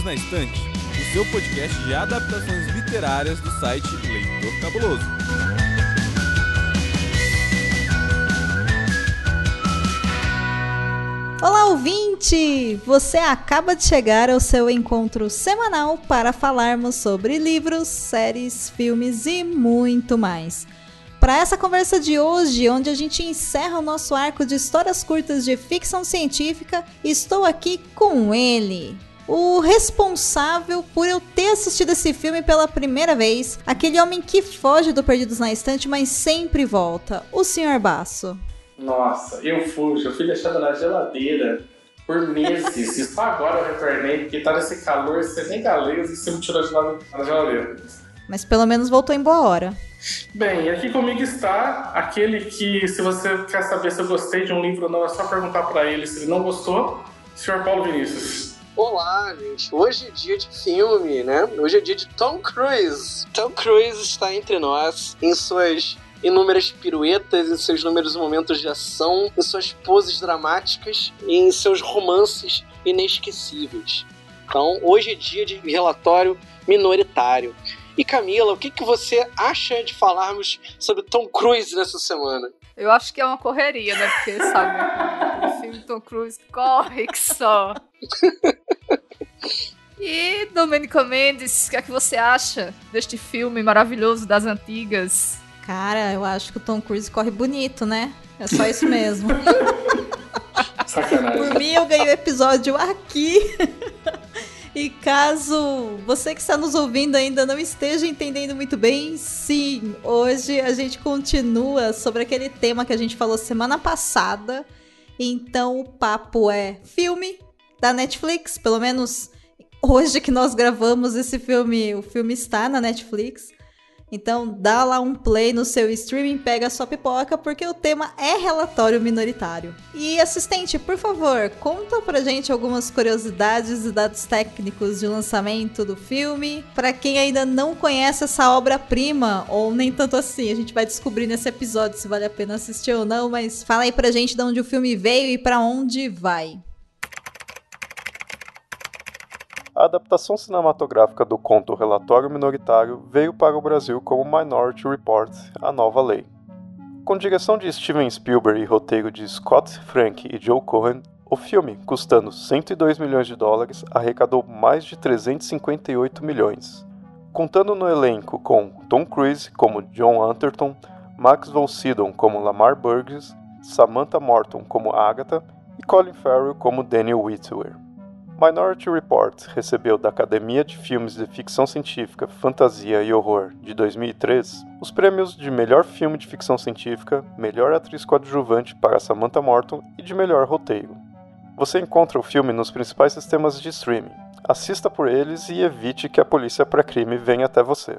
Perdidos na Estante, o seu podcast de adaptações literárias do site Leitor Cabuloso. Olá, ouvinte! Você acaba de chegar ao seu encontro semanal para falarmos sobre livros, séries, filmes e muito mais. Para essa conversa de hoje, onde a gente encerra o nosso arco de histórias curtas de ficção científica, estou aqui com ele, o responsável por eu ter assistido esse filme pela primeira vez, aquele homem que foge do Perdidos na Estante, mas sempre volta, o Sr. Baço. Nossa, eu fujo, eu fui deixado na geladeira por meses. e só agora eu retornei, porque tá nesse calor senegalês e você me tirou de lá na geladeira. Mas pelo menos voltou em boa hora. Bem, aqui comigo está aquele que, se você quer saber se eu gostei de um livro ou não, é só perguntar para ele se ele não gostou, Sr. Paulo Vinícius. Olá, gente. Hoje é dia de filme, né? Hoje é dia de Tom Cruise. Tom Cruise está entre nós em suas inúmeras piruetas, em seus inúmeros momentos de ação, em suas poses dramáticas e em seus romances inesquecíveis. Então, hoje é dia de relatório minoritário. E Camila, o que, que você acha de falarmos sobre Tom Cruise nessa semana? Eu acho que é uma correria, né? Porque, sabe, filme Tom Cruise corre que só. E Domenico Mendes, o que é que você acha deste filme maravilhoso das antigas? Cara, eu acho que o Tom Cruise corre bonito, né? É só isso mesmo. Sacanagem. Por mim, eu ganhei o episódio aqui. E caso você que está nos ouvindo ainda não esteja entendendo muito bem, sim, hoje a gente continua sobre aquele tema que a gente falou semana passada. Então o papo é filme da Netflix, pelo menos hoje que nós gravamos esse filme, o filme está na Netflix. Então dá lá um play no seu streaming, pega a sua pipoca, porque o tema é relatório minoritário. E assistente, por favor, conta pra gente algumas curiosidades e dados técnicos de lançamento do filme. Para quem ainda não conhece essa obra-prima, ou nem tanto assim, a gente vai descobrir nesse episódio se vale a pena assistir ou não, mas fala aí pra gente de onde o filme veio e para onde vai. A adaptação cinematográfica do conto Relatório Minoritário veio para o Brasil como Minority Report, a nova lei. Com direção de Steven Spielberg e roteiro de Scott Frank e Joe Cohen, o filme, custando 102 milhões de dólares, arrecadou mais de 358 milhões. Contando no elenco com Tom Cruise como John Anderton, Max von Sydow como Lamar Burgess, Samantha Morton como Agatha e Colin Farrell como Daniel Whitwer. Minority Report recebeu da Academia de Filmes de Ficção Científica, Fantasia e Horror de 2003 os prêmios de Melhor Filme de Ficção Científica, Melhor Atriz Coadjuvante para Samantha Morton e de Melhor Roteiro. Você encontra o filme nos principais sistemas de streaming. Assista por eles e evite que a polícia pré-crime venha até você.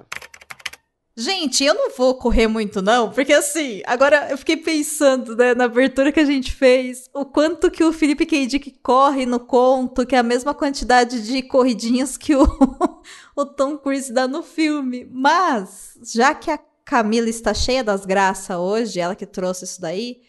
Gente, eu não vou correr muito não, porque assim, agora eu fiquei pensando, né, na abertura que a gente fez, o quanto que o Felipe K. Dick corre no conto, que é a mesma quantidade de corridinhas que o, o Tom Cruise dá no filme. Mas, já que a Camila está cheia das graças hoje, ela que trouxe isso daí,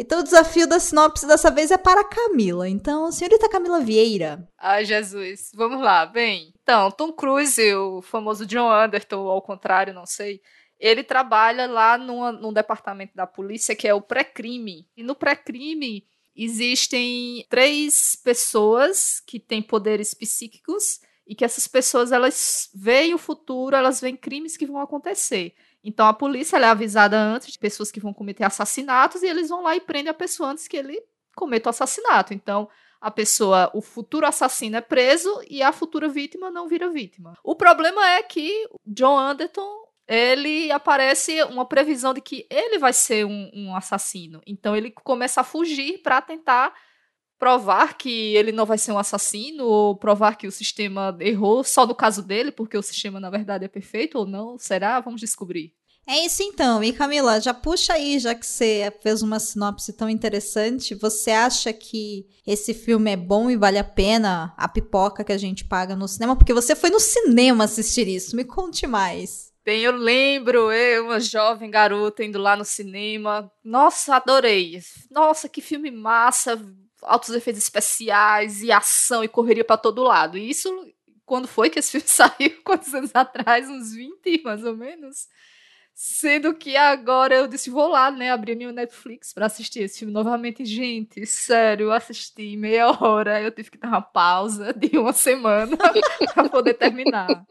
então o desafio da sinopse dessa vez é para a Camila. Então, senhorita Camila Vieira. Ai, Jesus. Vamos lá. Bem, então, Tom Cruise, o famoso John Anderton, ao contrário, não sei, ele trabalha lá numa, num departamento da polícia que é o pré-crime. E no pré-crime existem três pessoas que têm poderes psíquicos e que essas pessoas elas veem o futuro, elas veem crimes que vão acontecer. Então a polícia é avisada antes de pessoas que vão cometer assassinatos e eles vão lá e prendem a pessoa antes que ele cometa o assassinato. Então a pessoa, o futuro assassino é preso e a futura vítima não vira vítima. O problema é que John Anderton ele aparece uma previsão de que ele vai ser um, um assassino. Então ele começa a fugir para tentar provar que ele não vai ser um assassino ou provar que o sistema errou só no caso dele, porque o sistema na verdade é perfeito ou não? Será? Vamos descobrir. É isso então. E Camila, já puxa aí, já que você fez uma sinopse tão interessante, você acha que esse filme é bom e vale a pena a pipoca que a gente paga no cinema? Porque você foi no cinema assistir isso. Me conte mais. Bem, eu lembro, eu, uma jovem garota, indo lá no cinema. Nossa, adorei. Nossa, que filme massa altos efeitos especiais e ação e correria para todo lado. E isso quando foi que esse filme saiu? Quantos anos atrás? Uns 20, mais ou menos. Sendo que agora eu disse, vou lá, né, abrir meu Netflix para assistir esse filme novamente. Gente, sério, eu assisti meia hora, eu tive que dar uma pausa de uma semana para poder terminar.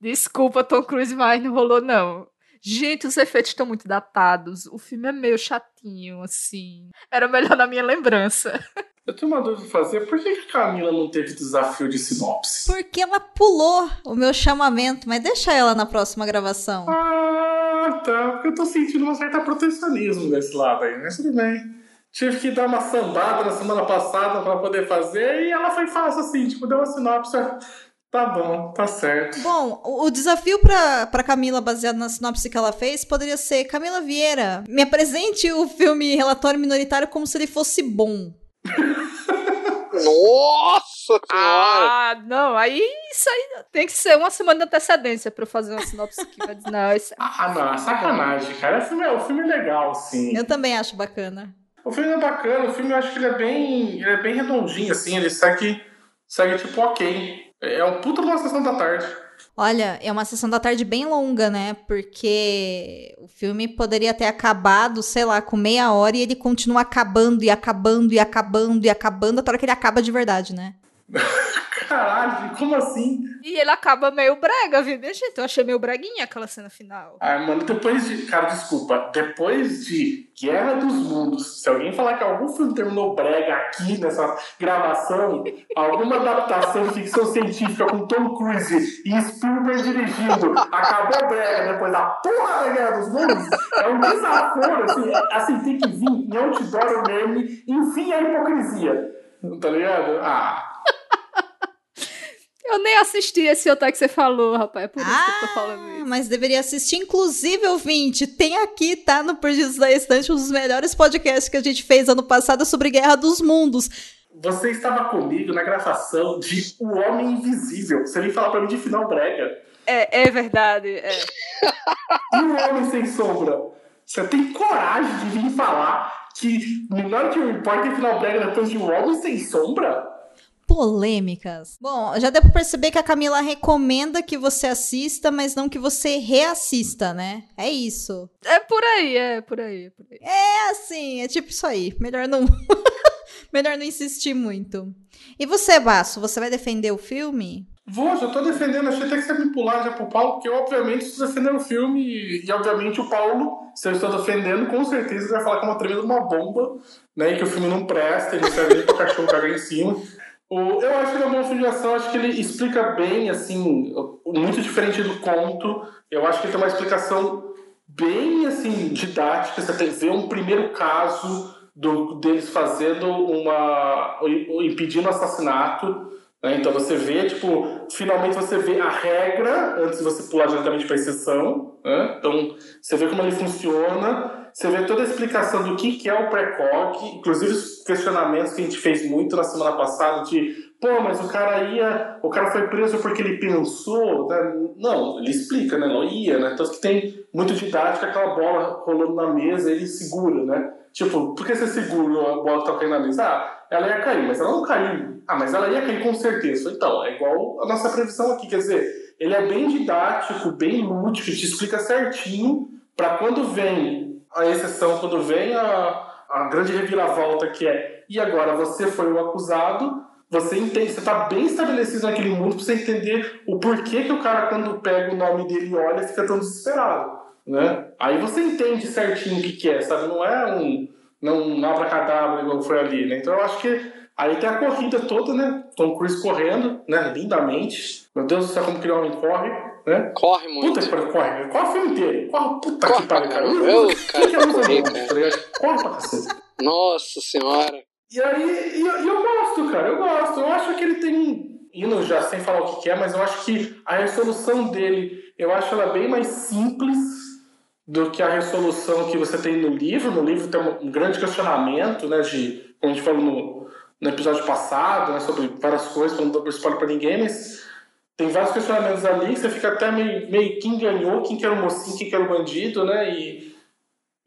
Desculpa, Tom Cruise, mas não rolou, não. Gente, os efeitos estão muito datados. O filme é meio chatinho, assim. Era melhor na minha lembrança. Eu tenho uma dúvida pra fazer. Por que a Camila não teve desafio de sinopse? Porque ela pulou o meu chamamento, mas deixa ela na próxima gravação. Ah, Porque eu tô sentindo um certo protecionismo desse lado aí, mas tudo bem. Tive que dar uma sambada na semana passada pra poder fazer e ela foi fácil assim, tipo, deu uma sinopse. Tá bom, tá certo. Bom, o desafio pra Camila, baseado na sinopse que ela fez, poderia ser: Camila Vieira, me apresente o filme Relatório Minoritário como se ele fosse bom. Nossa senhora! Ah, não, aí isso aí tem que ser uma semana de antecedência pra eu fazer uma sinopse que vai dizer, não, isso é Ah, não, é sacanagem, cara. O filme é, o filme é legal, sim. Eu também acho bacana. O filme é bacana, o filme eu acho que ele é bem. Ele é bem redondinho, assim, ele segue, segue tipo ok. É um puta uma sessão da tarde. Olha, é uma sessão da tarde bem longa, né? Porque o filme poderia ter acabado, sei lá, com meia hora e ele continua acabando e acabando e acabando e acabando até a hora que ele acaba de verdade, né? Caralho, como assim? E ele acaba meio brega, viu, minha gente? Eu achei meio breguinha aquela cena final. Ah, mano, depois de. Cara, desculpa. Depois de Guerra dos Mundos, se alguém falar que algum filme terminou brega aqui nessa gravação, alguma adaptação de ficção científica com Tom Cruise e Spielberg dirigindo acabou brega depois da porra da Guerra dos Mundos, é um desaforo, assim. Assim, tem que vir em outdoor meme, enfim, a hipocrisia. Tá ligado? Ah. Eu nem assisti esse outro que você falou, rapaz. É por isso que eu tô falando Ah, isso. mas deveria assistir. Inclusive, ouvinte, tem aqui, tá? No Perdidos da Estante, um dos melhores podcasts que a gente fez ano passado sobre Guerra dos Mundos. Você estava comigo na gravação de O Homem Invisível. Você vem falar pra mim de final brega. É, é verdade. É. E o Homem Sem Sombra? Você tem coragem de vir falar que Minority Report tem final brega depois de Um Homem Sem Sombra? Polêmicas. Bom, já deu pra perceber que a Camila recomenda que você assista, mas não que você reassista, né? É isso. É por aí, é por aí, é por aí. É assim, é tipo isso aí. Melhor não. Melhor não insistir muito. E você, Basso, você vai defender o filme? Vou, já tô defendendo. Achei até que você me pular já pro Paulo, porque eu, obviamente, estou defendendo o filme. E, e, obviamente, o Paulo, se eu estou defendendo, com certeza vai falar que é uma tremenda uma bomba, né? E que o filme não presta, ele serve nem pro cachorro cagar em cima. Eu acho que ele é um filme de ação, acho que ele explica bem, assim, muito diferente do conto. Eu acho que ele tem uma explicação bem, assim, didática. Você vê um primeiro caso do, deles fazendo uma. impedindo assassinato. né? Então você vê, tipo, finalmente você vê a regra antes de você pular diretamente para a exceção. Né? Então você vê como ele funciona, você vê toda a explicação do que, que é o pré-cog, inclusive os questionamentos que a gente fez muito na semana passada de pô, mas o cara ia. O cara foi preso porque ele pensou. né? Não, ele explica, né? Não ia, né? Tanto que tem muito didática aquela bola rolando na mesa ele segura, né? Tipo, por que você segura a bola que tá caindo na mesa? Ah, ela ia cair, mas ela não caiu. Ah, mas ela ia cair com certeza. Então, é igual a nossa previsão aqui, quer dizer, ele é bem didático, bem lúdico, te explica certinho para quando vem a exceção, quando vem a, a grande reviravolta que é e agora você foi o acusado, você entende, você tá bem estabelecido naquele mundo pra você entender o porquê que o cara, quando pega o nome dele e olha, fica tão desesperado. Né? Aí você entende certinho o que, que é, sabe? Não é um, não um abracadabra igual foi ali, né? Então eu acho que aí tem a corrida toda, né? Tom Cruise correndo, né? Lindamente. Meu Deus do céu, como que o homem corre, né? Corre muito. Puta que pariu, corre. Corre o filme inteiro. Corre, puta Corre que pariu, cara. Eu- Eu, é cara, muito corri, bom, cara. tá ligado? Corre pra cacete. Nossa senhora. E aí, e eu, e eu gosto, cara, eu gosto. Eu acho que ele tem. Indo já sem falar o que, que é, mas eu acho que a resolução dele, eu acho ela bem mais simples do que a resolução que você tem no livro. No livro tem um, um grande questionamento, né? De, como a gente falou no, no episódio passado, né, sobre várias coisas, não dar spoiler pra ninguém, mas tem vários questionamentos ali que você fica até meio, meio quem ganhou, quem que era o mocinho, quem que era o bandido, né? E,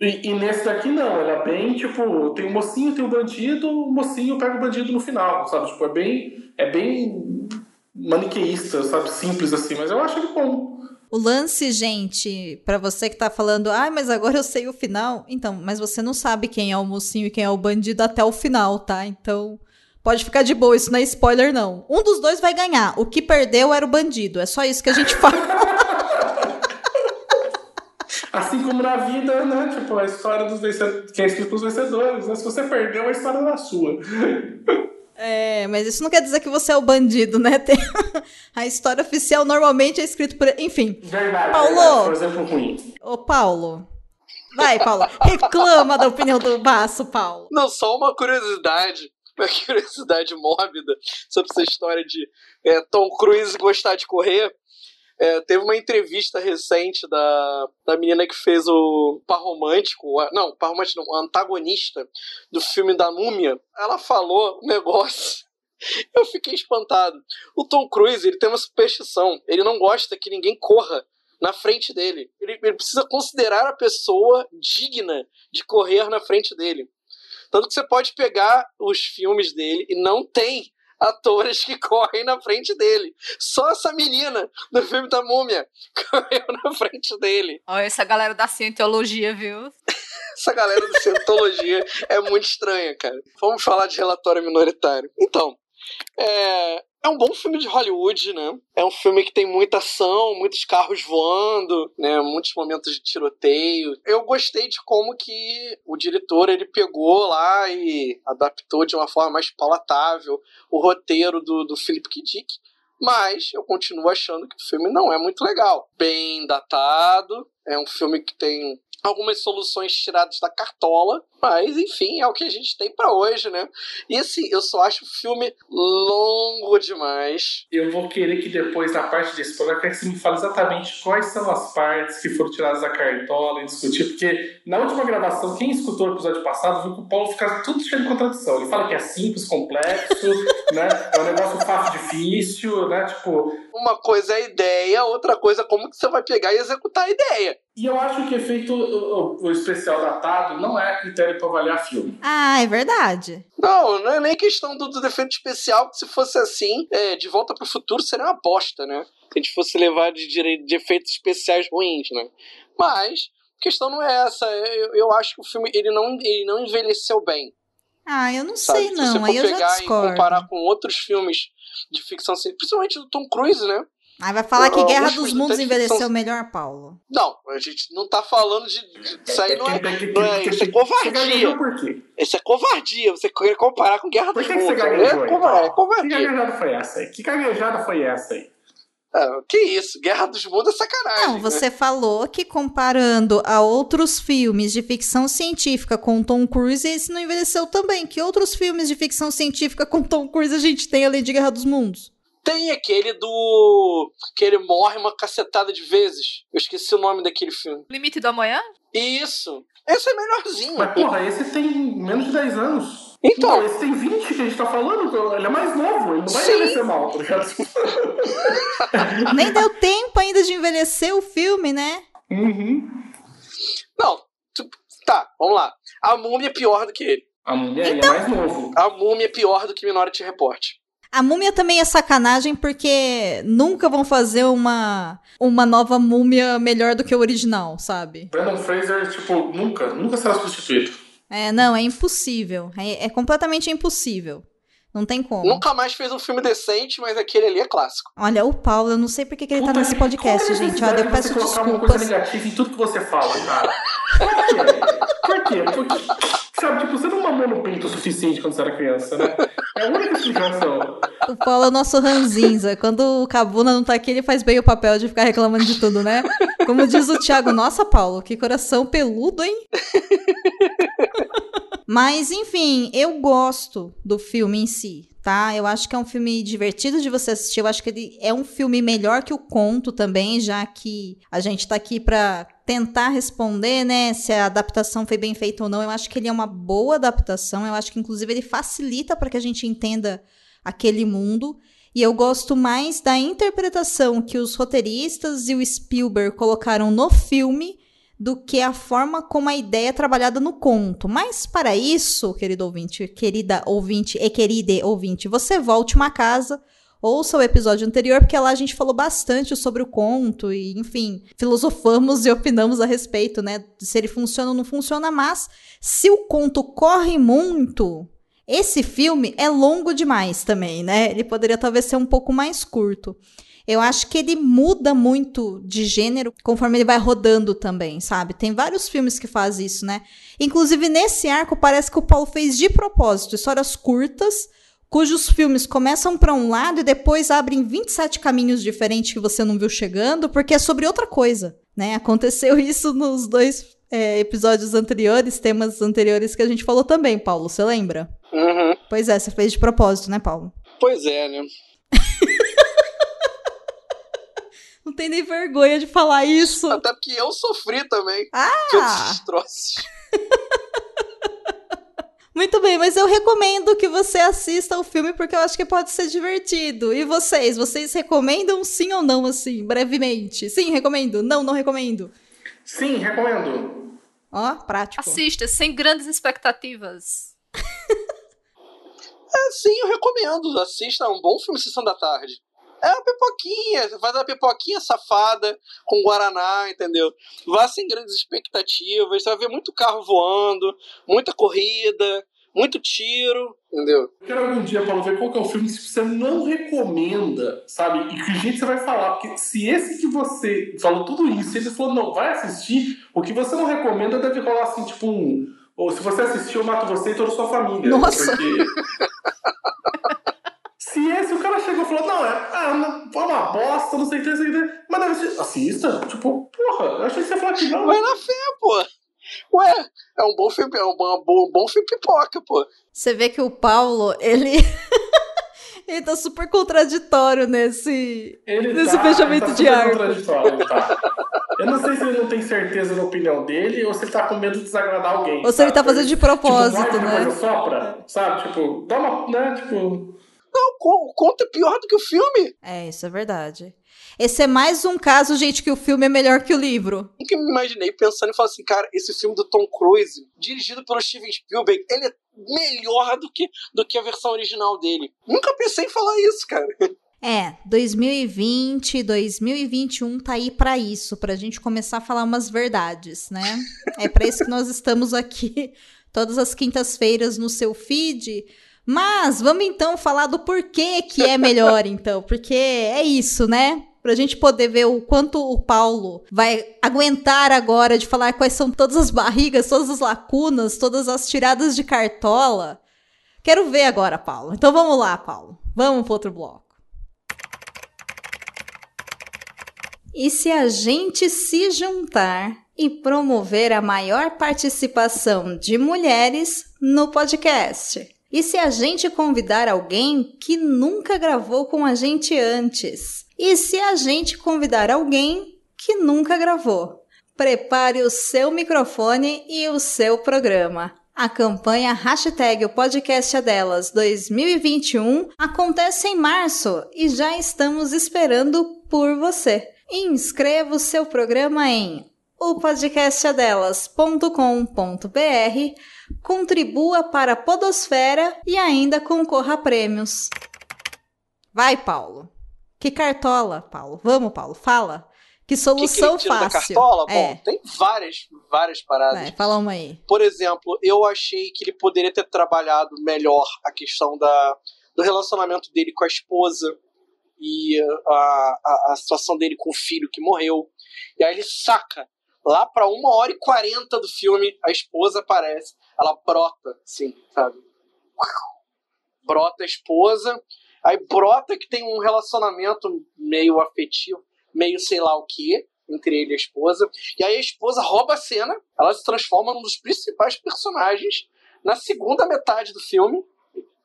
e, e nesse daqui não, ela é bem tipo, tem o mocinho, tem o bandido, o mocinho pega o bandido no final, sabe? Tipo, é bem. É bem. maniqueísta, sabe? Simples assim, mas eu acho ele bom. O lance, gente, para você que tá falando, ah, mas agora eu sei o final. Então, mas você não sabe quem é o mocinho e quem é o bandido até o final, tá? Então, pode ficar de boa, isso não é spoiler, não. Um dos dois vai ganhar. O que perdeu era o bandido. É só isso que a gente fala. Assim como na vida, né? Tipo, a história dos vencedores, quem é escrito pros vencedores, né? Se você perdeu, a história é sua. É, mas isso não quer dizer que você é o bandido, né? Tem... A história oficial normalmente é escrita por. Enfim. Verdade, Paulo! Verdade, por exemplo, ruim. Ô, Paulo. Vai, Paulo. Reclama da opinião do Baço, Paulo. Não, só uma curiosidade. Uma curiosidade mórbida sobre essa história de é, Tom Cruise gostar de correr. É, teve uma entrevista recente da, da menina que fez o par romântico, não, par romântico não, antagonista do filme da Múmia. Ela falou um negócio. Eu fiquei espantado. O Tom Cruise, ele tem uma superstição. Ele não gosta que ninguém corra na frente dele. Ele, ele precisa considerar a pessoa digna de correr na frente dele. Tanto que você pode pegar os filmes dele e não tem atores que correm na frente dele. Só essa menina do filme da Múmia correu na frente dele. Olha essa galera da cientologia, viu? essa galera da cientologia é muito estranha, cara. Vamos falar de relatório minoritário. Então, é, é um bom filme de Hollywood, né? É um filme que tem muita ação, muitos carros voando, né? Muitos momentos de tiroteio. Eu gostei de como que o diretor ele pegou lá e adaptou de uma forma mais palatável o roteiro do, do Philip K. Dick. Mas eu continuo achando que o filme não é muito legal. Bem datado, é um filme que tem algumas soluções tiradas da cartola, mas enfim, é o que a gente tem para hoje, né? E assim, eu só acho o filme longo demais. Eu vou querer que depois, na parte desse programa, que você me fale exatamente quais são as partes que foram tiradas da cartola e discutir, porque na última gravação, quem escutou o episódio passado viu que o Paulo fica tudo cheio de contradição. Ele fala que é simples, complexo, né? É um negócio fácil, difícil, né? Tipo. Uma coisa é a ideia, outra coisa é como que você vai pegar e executar a ideia. E eu acho que efeito o, o, especial datado não é critério para avaliar filme. Ah, é verdade. Não, não é nem questão do, do defeito especial, que se fosse assim, é, de volta pro futuro seria uma bosta, né? Se a gente fosse levar de, de, de efeitos especiais ruins, né? Mas a questão não é essa. Eu, eu acho que o filme ele não, ele não envelheceu bem. Ah, eu não sabe? sei não. Se você for Aí eu pegar e comparar com outros filmes de ficção científica, principalmente do Tom Cruise, né? Aí vai falar que Guerra dos Mundos envelheceu ficção... melhor, Paulo. Não, a gente não tá falando de. Isso aí não é. Não é isso é covardia. Isso é covardia. Você querer comparar com Guerra dos Mundos. Por que você gaguejou? É, é covardia. Que gaguejada foi essa aí? Que gaguejada foi essa aí? Ah, que isso, Guerra dos Mundos é sacanagem. Não, você né? falou que comparando a outros filmes de ficção científica com Tom Cruise, esse não envelheceu também. Que outros filmes de ficção científica com Tom Cruise a gente tem além de Guerra dos Mundos? Tem aquele do. que ele morre uma cacetada de vezes. Eu esqueci o nome daquele filme. Limite do Amanhã? Isso. Esse é melhorzinho. Mas, porra, esse tem menos de 10 anos. Então. Não, esse tem 20 que a gente tá falando. Então ele é mais novo. Ele não vai Sim. envelhecer mal, tá ligado? Nem deu tempo ainda de envelhecer o filme, né? Uhum. Não. Tá, vamos lá. A múmia é pior do que ele. A múmia é então... é mais novo. A múmia é pior do que Minority Report. A múmia também é sacanagem porque nunca vão fazer uma, uma nova múmia melhor do que o original, sabe? Brandon Fraser, tipo, nunca, nunca será substituído. É, não, é impossível. É, é completamente impossível. Não tem como. Nunca mais fez um filme decente, mas aquele ali é clássico. Olha, o Paulo, eu não sei porque que ele Puta tá nesse podcast, é gente. Olha, eu peço desculpas. Uma coisa negativa em tudo que você fala, cara. Por quê? Por quê? Porque, sabe, tipo, você não mamou no peito o suficiente quando você era criança, né? É a única explicação. O Paulo é o nosso ranzinza. Quando o Cabuna não tá aqui, ele faz bem o papel de ficar reclamando de tudo, né? Como diz o Thiago, nossa, Paulo, que coração peludo, hein? Mas, enfim, eu gosto do filme em si, tá? Eu acho que é um filme divertido de você assistir. Eu acho que ele é um filme melhor que o conto também, já que a gente tá aqui pra tentar responder, né, se a adaptação foi bem feita ou não. Eu acho que ele é uma boa adaptação. Eu acho que, inclusive, ele facilita para que a gente entenda aquele mundo. E eu gosto mais da interpretação que os roteiristas e o Spielberg colocaram no filme do que a forma como a ideia é trabalhada no conto. Mas para isso, querido ouvinte, querida ouvinte e querida ouvinte, você volte uma casa, ouça o episódio anterior, porque lá a gente falou bastante sobre o conto e, enfim, filosofamos e opinamos a respeito, né? Se ele funciona ou não funciona, mas se o conto corre muito, esse filme é longo demais também, né? Ele poderia talvez ser um pouco mais curto. Eu acho que ele muda muito de gênero conforme ele vai rodando também, sabe? Tem vários filmes que fazem isso, né? Inclusive, nesse arco, parece que o Paulo fez de propósito histórias curtas cujos filmes começam para um lado e depois abrem 27 caminhos diferentes que você não viu chegando, porque é sobre outra coisa, né? Aconteceu isso nos dois é, episódios anteriores, temas anteriores que a gente falou também, Paulo, você lembra? Uhum. Pois é, você fez de propósito, né, Paulo? Pois é, né? não tem nem vergonha de falar isso. Até porque eu sofri também. Ah! esses troços. Muito bem, mas eu recomendo que você assista o filme porque eu acho que pode ser divertido. E vocês? Vocês recomendam sim ou não, assim, brevemente? Sim, recomendo. Não, não recomendo. Sim, recomendo. Ó, prático. Assista, sem grandes expectativas. É, sim, eu recomendo. Assista, é um bom filme Sessão da Tarde. É uma pipoquinha, você faz uma pipoquinha safada com Guaraná, entendeu? Vá sem grandes expectativas, você vai ver muito carro voando, muita corrida, muito tiro, entendeu? Eu quero algum dia, Paulo, ver qual que é o filme que você não recomenda, sabe? E que jeito você vai falar. Porque se esse que você falou tudo isso, ele falou, não, vai assistir, o que você não recomenda deve rolar assim, tipo um. Ou se você assistir, eu mato você e toda a sua família. Nossa! Porque... Se esse o cara chegou e falou, não, é, é uma, uma bosta, não sei o que, não sei o que, mas deve ser, assista. Tipo, porra, eu achei que você ia falar que não. Vai na fé, pô. Ué, é um bom filme, é um bom, bom, bom filme pipoca, pô. Você vê que o Paulo, ele. ele tá super contraditório nesse, Ele nesse tá, fechamento ele tá de super arco. contraditório, ele tá. Eu não sei se ele não tem certeza da opinião dele ou se ele tá com medo de desagradar alguém. Ou se ele tá fazendo de propósito, tipo, né? Coisa sopra, sabe? Tipo, dá uma, né? Tipo, Não, o conto é pior do que o filme. É, isso é verdade. Esse é mais um caso, gente, que o filme é melhor que o livro. Nunca me imaginei pensando e falando assim, cara, esse filme do Tom Cruise, dirigido pelo Steven Spielberg, ele é melhor do que, do que a versão original dele. Nunca pensei em falar isso, cara. É, 2020, 2021 tá aí pra isso, pra gente começar a falar umas verdades, né? É pra isso que nós estamos aqui todas as quintas-feiras no seu feed. Mas vamos então falar do porquê que é melhor, então, porque é isso, né? Pra gente poder ver o quanto o Paulo vai aguentar agora de falar quais são todas as barrigas, todas as lacunas, todas as tiradas de cartola. Quero ver agora, Paulo. Então vamos lá, Paulo. Vamos pro outro bloco. E se a gente se juntar e promover a maior participação de mulheres no podcast? E se a gente convidar alguém que nunca gravou com a gente antes? E se a gente convidar alguém que nunca gravou? Prepare o seu microfone e o seu programa. A campanha Hashtag o Podcast é Delas 2021 acontece em março e já estamos esperando por você. Inscreva o seu programa em opodcastadelas.com.br, contribua para a Podosfera e ainda concorra a prêmios. Vai, Paulo. Que cartola, Paulo. Vamos, Paulo, fala. Que O que, que solução tira da fácil. cartola? é. Bom, tem várias, várias paradas. Vai, fala uma aí. Por exemplo, eu achei que ele poderia ter trabalhado melhor a questão da, do relacionamento dele com a esposa e a, a, a situação dele com o filho que morreu. E aí ele saca. Lá pra uma hora e quarenta do filme, a esposa aparece. Ela brota, assim, sabe? Brota a esposa. Aí brota que tem um relacionamento meio afetivo, meio sei lá o que, entre ele e a esposa. E aí a esposa rouba a cena, ela se transforma num dos principais personagens na segunda metade do filme.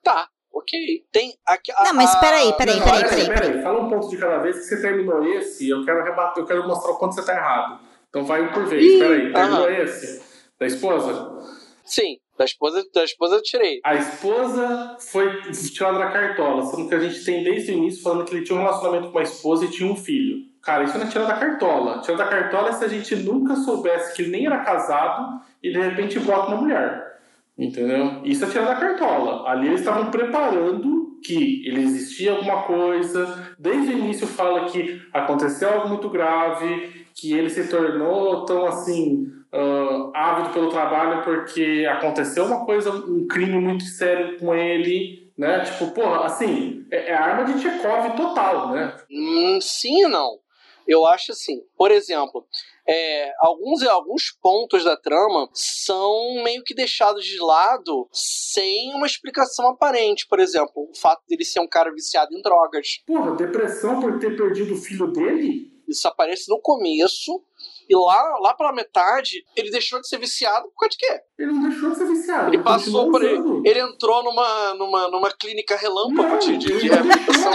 Tá, ok. Tem aqui. a- Não, mas peraí, peraí, peraí, peraí, peraí. Fala um ponto de cada vez que você terminou esse, eu quero rebater, eu quero mostrar o quanto você tá errado. Então vai um por vez, Ih, peraí. Terminou aham. esse? Da esposa? Sim, da esposa, da esposa eu tirei. A esposa foi tirada da cartola, sendo que a gente tem desde o início falando que ele tinha um relacionamento com a esposa e tinha um filho. Cara, isso não é tirar da cartola. Tirar da cartola é se a gente nunca soubesse que ele nem era casado e de repente bota uma mulher. Entendeu? Isso é tirar da cartola. Ali eles estavam preparando que ele existia alguma coisa, desde o início fala que aconteceu algo muito grave, que ele se tornou tão assim uh, ávido pelo trabalho porque aconteceu uma coisa, um crime muito sério com ele, né? Tipo, porra, assim, é, é arma de Chekhov total, né? Hum, sim e não. Eu acho assim, por exemplo, é, alguns, alguns pontos da trama são meio que deixados de lado sem uma explicação aparente. Por exemplo, o fato dele ser um cara viciado em drogas. Porra, depressão por ter perdido o filho dele? Isso aparece no começo. E lá, lá pela metade, ele deixou de ser viciado por causa de quê? Ele não deixou de ser viciado. Ele, ele passou por ele. Ele entrou numa, numa, numa clínica relâmpago não, de, de, de reabilitação.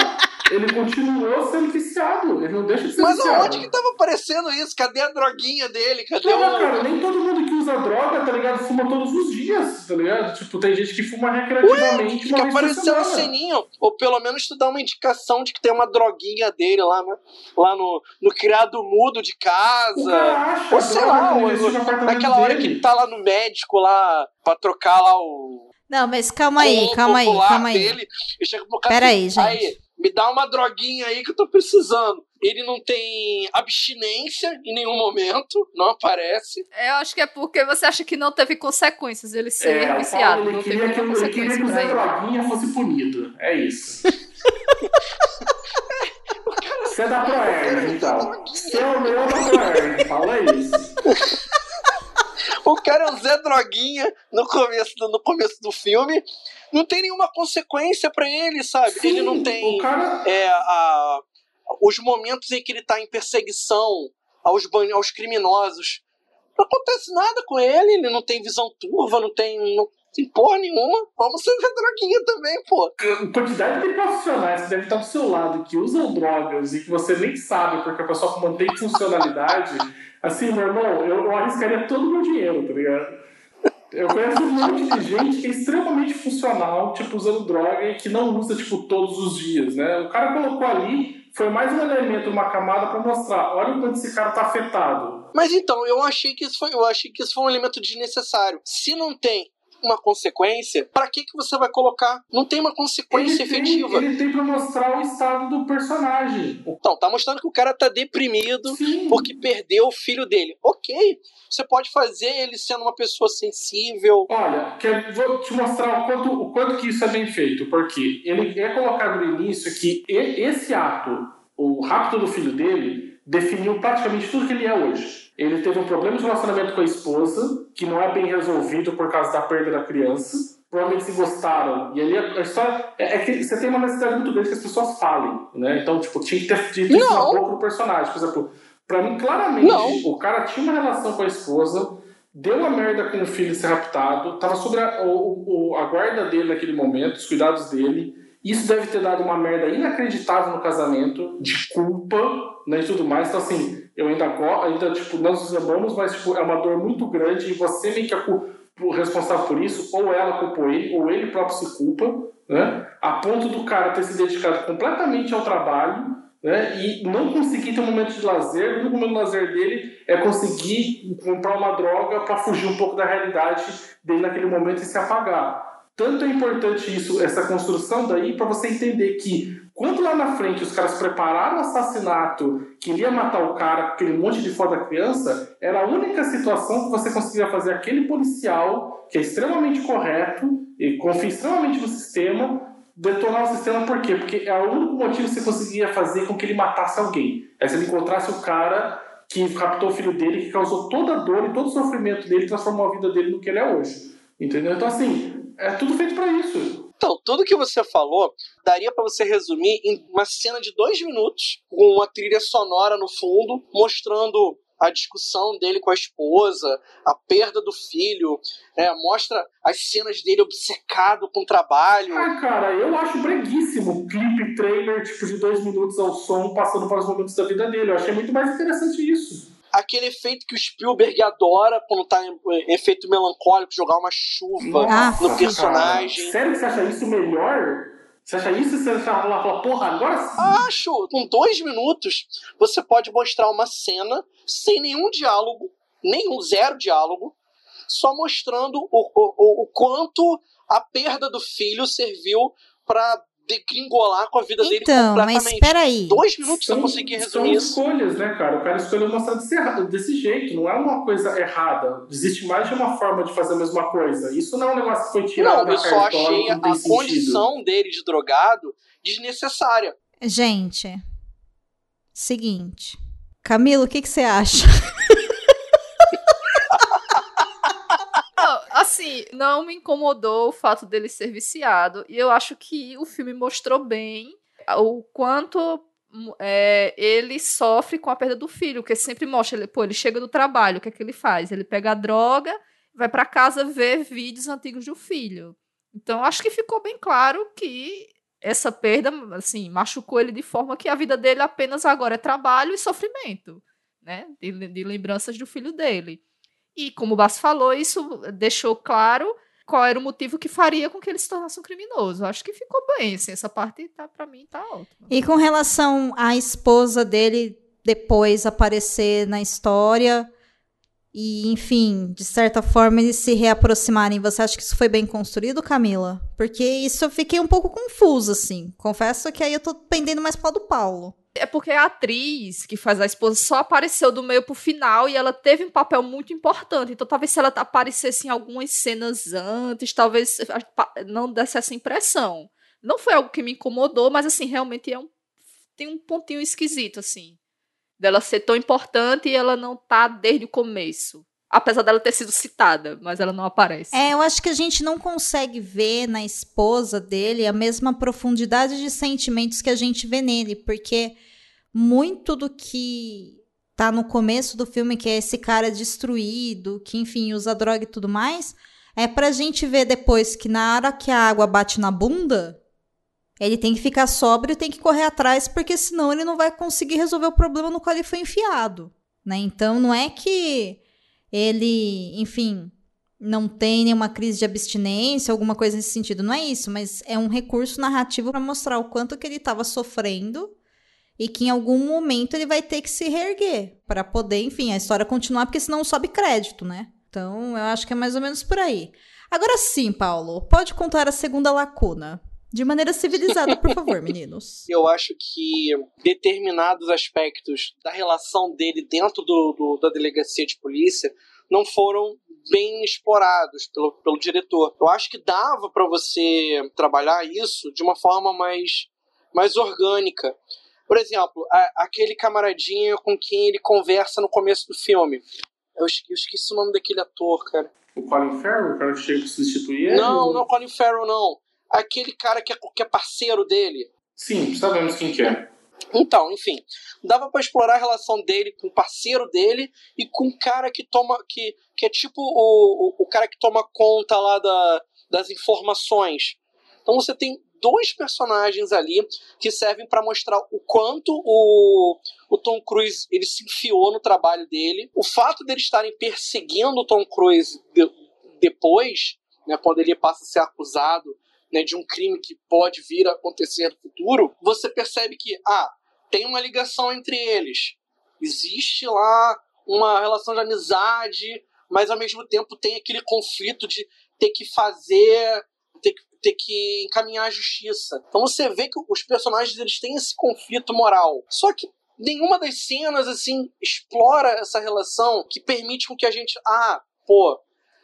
ele continuou sendo viciado. Ele não deixa de ser Mas viciado. Mas onde que tava aparecendo isso? Cadê a droguinha dele? Cadê não, o... cara, nem todo mundo tá ligado? Fuma todos os dias, tá ligado? Tipo, tem gente que fuma recreativamente. Ué, que apareceu no ceninho. Ou pelo menos tu dá uma indicação de que tem uma droguinha dele lá, né? Lá no, no criado mudo de casa. O cara acha, ou sei lá, ou, naquela hora que tá lá no médico lá pra trocar lá o. Não, mas calma aí, calma aí, calma aí. Dele, Pera aí, gente. Aí, me dá uma droguinha aí que eu tô precisando. Ele não tem abstinência em nenhum momento, não aparece. Eu acho que é porque você acha que não teve consequências ele ser é, viciado. Ele não queria teve que, ele queria que o Zé Droguinha fosse punido. É isso. Você é da Proerd, então. Você é o meu da Proerd, fala isso. O cara é o Zé Droguinha no começo, no começo do filme. Não tem nenhuma consequência para ele, sabe? Sim, ele não tem cara... é, a, os momentos em que ele tá em perseguição aos, aos criminosos. Não acontece nada com ele, ele não tem visão turva, não tem. Não, tem porra nenhuma. Vamos ser droguinha também, pô. A quantidade de profissionais que devem estar do seu lado que usam drogas e que você nem sabe porque a pessoa mantém funcionalidade. Assim, meu irmão, eu, eu arriscaria todo o meu dinheiro, tá ligado? Eu conheço um monte de gente que é extremamente funcional, tipo, usando droga e que não usa, tipo, todos os dias, né? O cara colocou ali, foi mais um elemento, uma camada para mostrar, olha o quanto esse cara tá afetado. Mas então, eu achei que isso foi, eu achei que isso foi um elemento desnecessário. Se não tem uma consequência, para que, que você vai colocar? Não tem uma consequência ele efetiva. Tem, ele tem pra mostrar o estado do personagem. Então, tá mostrando que o cara tá deprimido Sim. porque perdeu o filho dele. Ok, você pode fazer ele sendo uma pessoa sensível. Olha, vou te mostrar o quanto, o quanto que isso é bem feito, porque ele é colocado no início que esse ato, o rapto do filho dele, definiu praticamente tudo que ele é hoje. Ele teve um problema de relacionamento com a esposa, que não é bem resolvido por causa da perda da criança. Provavelmente se gostaram. E ali a história. É, é que você tem uma necessidade muito grande que as pessoas falem, né? Então, tipo, tinha que ter dito isso na boca do personagem. Por exemplo, pra mim, claramente, não. o cara tinha uma relação com a esposa, deu uma merda com o filho ser raptado, tava sobre a, o, o, a guarda dele naquele momento, os cuidados dele. Isso deve ter dado uma merda inacreditável no casamento, de culpa, né, e tudo mais. Então, assim, eu ainda, ainda tipo, nós nos amamos, mas tipo, é uma dor muito grande e você meio que é responsável por isso, ou ela culpou ele, ou ele próprio se culpa, né? A ponto do cara ter se dedicado completamente ao trabalho, né? E não conseguir ter um momento de lazer. O único momento de lazer dele é conseguir comprar uma droga para fugir um pouco da realidade dele naquele momento e se apagar. Tanto é importante isso, essa construção daí, para você entender que quando lá na frente os caras prepararam o assassinato, queria matar o cara com aquele monte de foto da criança, era a única situação que você conseguia fazer aquele policial, que é extremamente correto e confia extremamente no sistema, detonar o sistema por quê? Porque é o único motivo que você conseguia fazer com que ele matasse alguém. É se ele encontrasse o cara que raptou o filho dele, que causou toda a dor e todo o sofrimento dele, transformou a vida dele no que ele é hoje. Entendeu? Então, assim, é tudo feito para isso. Então, tudo que você falou daria para você resumir em uma cena de dois minutos, com uma trilha sonora no fundo, mostrando a discussão dele com a esposa, a perda do filho, é, mostra as cenas dele obcecado com o trabalho. Ah, cara, eu acho breguíssimo clipe, trailer, tipo, de dois minutos ao som, passando para os momentos da vida dele. Eu achei muito mais interessante isso aquele efeito que o Spielberg adora quando tá em, efeito melancólico, jogar uma chuva Nossa, no personagem. Cara. Sério que você acha isso melhor? Você acha isso? Você acha lá, fala, porra, agora sim. Acho! Com dois minutos, você pode mostrar uma cena sem nenhum diálogo, nenhum, zero diálogo, só mostrando o, o, o quanto a perda do filho serviu para degringolar com a vida dele Então, mas completamente. peraí. Dois minutos eu São, consegui são resumir isso. escolhas, né, cara? O cara escolheu mostrar desse, desse jeito, não é uma coisa errada. Existe mais de uma forma de fazer a mesma coisa. Isso não é um negócio que foi tirado Não, da eu só achei a sentido. condição dele de drogado desnecessária. Gente, seguinte. Camilo, o que, que você acha? Não, assim, não me incomodou o fato dele ser viciado. E eu acho que o filme mostrou bem o quanto hum, é, ele sofre com a perda do filho, porque sempre mostra, ele, pô, ele chega do trabalho, o que é que ele faz? Ele pega a droga, vai pra casa ver vídeos antigos do filho. Então, acho que ficou bem claro que essa perda, assim, machucou ele de forma que a vida dele apenas agora é trabalho e sofrimento, né? De, de lembranças do filho dele. E como o Bass falou, isso deixou claro qual era o motivo que faria com que ele se tornasse um criminoso. Acho que ficou bem, assim, essa parte tá, para mim tá ótima. E com relação à esposa dele depois aparecer na história e, enfim, de certa forma eles se reaproximarem, você acha que isso foi bem construído, Camila? Porque isso eu fiquei um pouco confusa, assim. Confesso que aí eu tô pendendo mais pro lado do Paulo. É porque a atriz que faz a esposa só apareceu do meio pro final e ela teve um papel muito importante. Então, talvez se ela aparecesse em algumas cenas antes, talvez não desse essa impressão. Não foi algo que me incomodou, mas assim, realmente é um, tem um pontinho esquisito, assim. Dela ser tão importante e ela não tá desde o começo. Apesar dela ter sido citada, mas ela não aparece. É, eu acho que a gente não consegue ver na esposa dele a mesma profundidade de sentimentos que a gente vê nele, porque muito do que tá no começo do filme, que é esse cara destruído, que enfim usa droga e tudo mais, é pra gente ver depois que na hora que a água bate na bunda, ele tem que ficar sóbrio tem que correr atrás, porque senão ele não vai conseguir resolver o problema no qual ele foi enfiado, né? Então não é que ele, enfim, não tem nenhuma crise de abstinência, alguma coisa nesse sentido. Não é isso, mas é um recurso narrativo para mostrar o quanto que ele estava sofrendo e que em algum momento ele vai ter que se reerguer para poder, enfim, a história continuar, porque senão sobe crédito, né? Então, eu acho que é mais ou menos por aí. Agora sim, Paulo, pode contar a segunda lacuna. De maneira civilizada, por favor, meninos. Eu acho que determinados aspectos da relação dele dentro do, do, da delegacia de polícia não foram bem explorados pelo, pelo diretor. Eu acho que dava para você trabalhar isso de uma forma mais, mais orgânica. Por exemplo, a, aquele camaradinho com quem ele conversa no começo do filme. Eu, eu esqueci o nome daquele ator, cara. O Colin Farrell, o cara que chega pra substituir ele? Não, não é o Colin Farrell, não aquele cara que é, que é parceiro dele. Sim, sabemos quem que é. Então, enfim, dava para explorar a relação dele com o parceiro dele e com o cara que toma. que, que é tipo o, o, o cara que toma conta lá da, das informações. Então você tem dois personagens ali que servem para mostrar o quanto o, o Tom Cruise ele se enfiou no trabalho dele. O fato deles estarem perseguindo o Tom Cruise de, depois, né, quando ele passa a ser acusado né, de um crime que pode vir a acontecer no futuro, você percebe que, ah, tem uma ligação entre eles. Existe lá uma relação de amizade, mas ao mesmo tempo tem aquele conflito de ter que fazer, ter, ter que encaminhar a justiça. Então você vê que os personagens eles têm esse conflito moral. Só que nenhuma das cenas assim explora essa relação que permite com que a gente, ah, pô,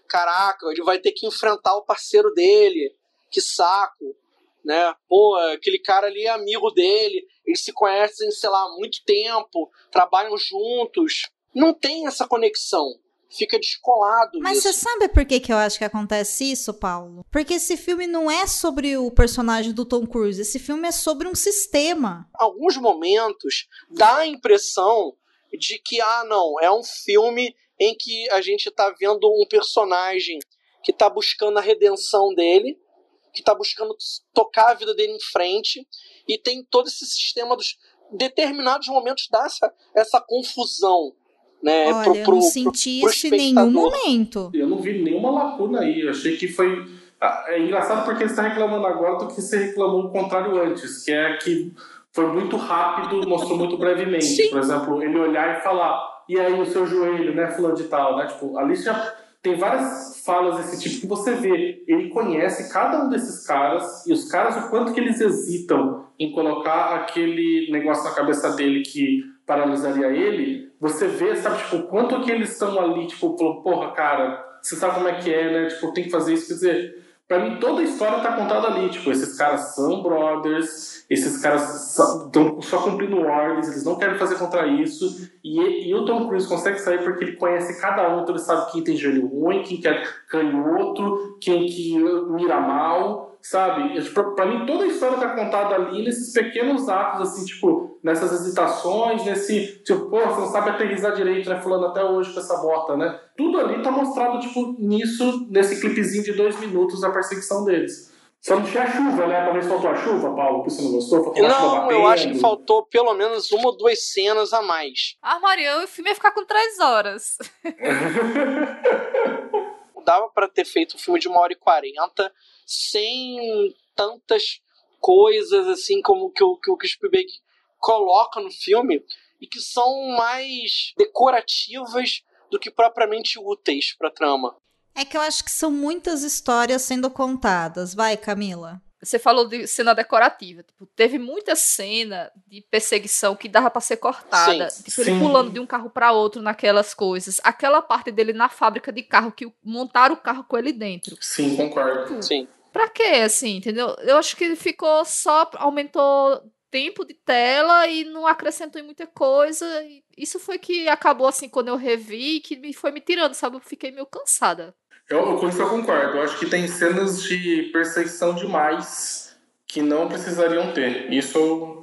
caraca, ele vai ter que enfrentar o parceiro dele que saco, né? Pô, aquele cara ali é amigo dele, eles se conhecem, sei lá, há muito tempo, trabalham juntos. Não tem essa conexão. Fica descolado. Mas isso. você sabe por que, que eu acho que acontece isso, Paulo? Porque esse filme não é sobre o personagem do Tom Cruise. Esse filme é sobre um sistema. Alguns momentos dá a impressão de que, ah, não, é um filme em que a gente está vendo um personagem que está buscando a redenção dele, que está buscando tocar a vida dele em frente e tem todo esse sistema dos determinados momentos dá essa, essa confusão. Né, Olha, pro, eu pro, não senti pro isso em nenhum momento. Eu não vi nenhuma lacuna aí. Eu achei que foi. Ah, É engraçado porque você está reclamando agora do que você reclamou o contrário antes, que é que foi muito rápido, mostrou muito brevemente. Sim. Por exemplo, ele olhar e falar, e aí o seu joelho, né, fulano de tal, né? Tipo, ali já tem várias falas desse tipo que você vê. Ele conhece cada um desses caras e os caras, o quanto que eles hesitam em colocar aquele negócio na cabeça dele que paralisaria ele. Você vê, sabe, tipo, o quanto que eles estão ali, tipo, porra, cara, você sabe como é que é, né? Tipo, tem que fazer isso. Quer dizer, Pra mim, toda a história tá contada ali. Tipo, esses caras são brothers, esses caras estão só cumprindo ordens, eles não querem fazer contra isso. E, e, o Tom Cruise consegue sair porque ele conhece cada um, então ele sabe quem tem gênio ruim, quem quer canhoto, quem que mira mal sabe? Pra mim, toda a história tá contada ali nesses pequenos atos, assim, tipo, nessas hesitações, nesse, tipo, pô, você não sabe aterrizar direito, né? Falando até hoje com essa bota, né? Tudo ali tá mostrado, tipo, nisso, nesse clipezinho de dois minutos da perseguição deles. Só não tinha chuva, né? Talvez faltou a chuva, Paulo, que você não gostou? Faltou não, eu acho que faltou pelo menos uma ou duas cenas a mais. Ah, Marião, o filme ia ficar com três horas. Dava para ter feito um filme de uma hora e quarenta sem tantas coisas assim como que o, que o Spielberg coloca no filme e que são mais decorativas do que propriamente úteis para trama. É que eu acho que são muitas histórias sendo contadas. Vai, Camila. Você falou de cena decorativa. Tipo, teve muita cena de perseguição que dava para ser cortada. Sim, tipo, sim. ele pulando de um carro para outro naquelas coisas. Aquela parte dele na fábrica de carro, que montaram o carro com ele dentro. Sim, concordo. Tipo, sim. Pra quê, assim, entendeu? Eu acho que ficou só. aumentou tempo de tela e não acrescentou em muita coisa. Isso foi que acabou, assim, quando eu revi, que me foi me tirando, sabe? Eu fiquei meio cansada. Eu, com isso eu concordo. Eu acho que tem cenas de perseguição demais que não precisariam ter. Isso